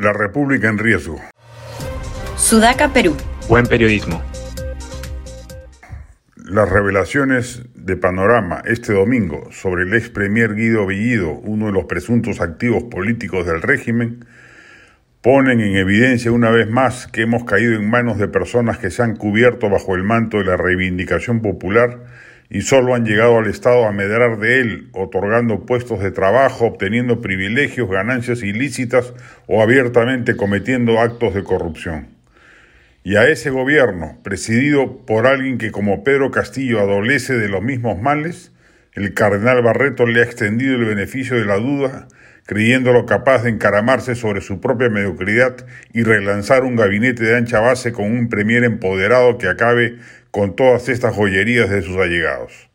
La República en riesgo. Sudaca, Perú. Buen periodismo. Las revelaciones de Panorama este domingo sobre el ex premier Guido Bellido, uno de los presuntos activos políticos del régimen, ponen en evidencia una vez más que hemos caído en manos de personas que se han cubierto bajo el manto de la reivindicación popular y solo han llegado al Estado a medrar de él, otorgando puestos de trabajo, obteniendo privilegios, ganancias ilícitas o abiertamente cometiendo actos de corrupción. Y a ese gobierno, presidido por alguien que como Pedro Castillo adolece de los mismos males, el cardenal Barreto le ha extendido el beneficio de la duda, creyéndolo capaz de encaramarse sobre su propia mediocridad y relanzar un gabinete de ancha base con un premier empoderado que acabe con todas estas joyerías de sus allegados.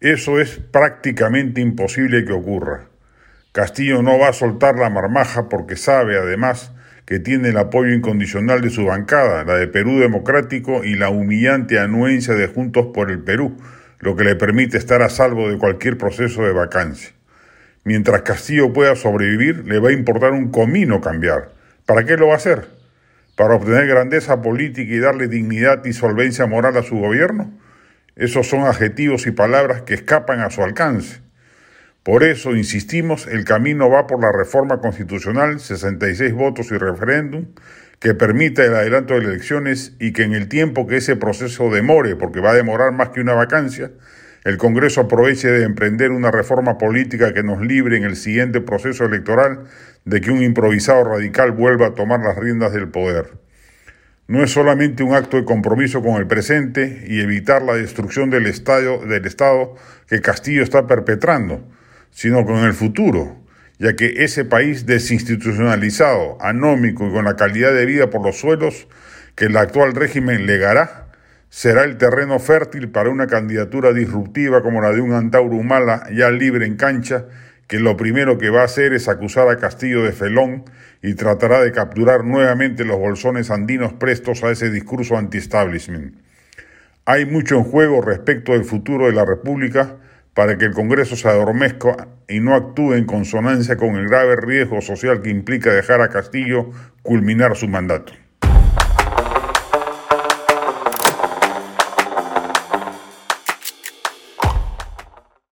Eso es prácticamente imposible que ocurra. Castillo no va a soltar la marmaja porque sabe, además, que tiene el apoyo incondicional de su bancada, la de Perú Democrático y la humillante anuencia de Juntos por el Perú, lo que le permite estar a salvo de cualquier proceso de vacancia. Mientras Castillo pueda sobrevivir, le va a importar un comino cambiar. ¿Para qué lo va a hacer? para obtener grandeza política y darle dignidad y solvencia moral a su gobierno? Esos son adjetivos y palabras que escapan a su alcance. Por eso, insistimos, el camino va por la reforma constitucional, 66 votos y referéndum, que permita el adelanto de elecciones y que en el tiempo que ese proceso demore, porque va a demorar más que una vacancia, el Congreso aproveche de emprender una reforma política que nos libre en el siguiente proceso electoral de que un improvisado radical vuelva a tomar las riendas del poder. No es solamente un acto de compromiso con el presente y evitar la destrucción del Estado, del Estado que Castillo está perpetrando, sino con el futuro, ya que ese país desinstitucionalizado, anómico y con la calidad de vida por los suelos que el actual régimen legará, será el terreno fértil para una candidatura disruptiva como la de un Antauro Humala ya libre en cancha, que lo primero que va a hacer es acusar a Castillo de felón y tratará de capturar nuevamente los bolsones andinos prestos a ese discurso anti-establishment. Hay mucho en juego respecto del futuro de la República para que el Congreso se adormezca y no actúe en consonancia con el grave riesgo social que implica dejar a Castillo culminar su mandato.